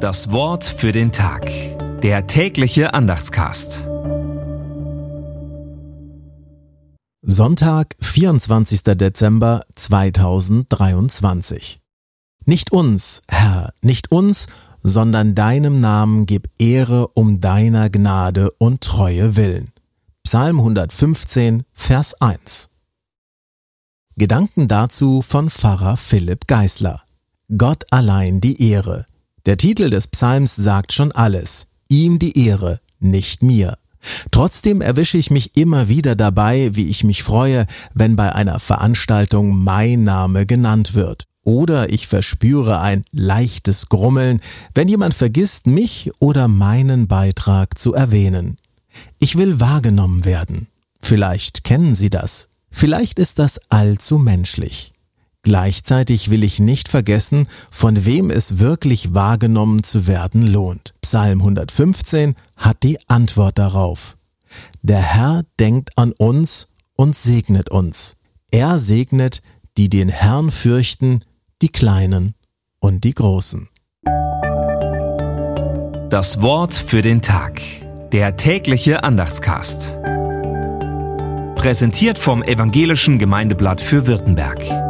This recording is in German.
Das Wort für den Tag. Der tägliche Andachtscast. Sonntag, 24. Dezember 2023. Nicht uns, Herr, nicht uns, sondern deinem Namen gib Ehre um deiner Gnade und Treue willen. Psalm 115, Vers 1. Gedanken dazu von Pfarrer Philipp Geisler. Gott allein die Ehre. Der Titel des Psalms sagt schon alles. Ihm die Ehre, nicht mir. Trotzdem erwische ich mich immer wieder dabei, wie ich mich freue, wenn bei einer Veranstaltung mein Name genannt wird. Oder ich verspüre ein leichtes Grummeln, wenn jemand vergisst, mich oder meinen Beitrag zu erwähnen. Ich will wahrgenommen werden. Vielleicht kennen Sie das. Vielleicht ist das allzu menschlich. Gleichzeitig will ich nicht vergessen, von wem es wirklich wahrgenommen zu werden lohnt. Psalm 115 hat die Antwort darauf. Der Herr denkt an uns und segnet uns. Er segnet, die den Herrn fürchten, die Kleinen und die Großen. Das Wort für den Tag. Der tägliche Andachtscast. Präsentiert vom Evangelischen Gemeindeblatt für Württemberg.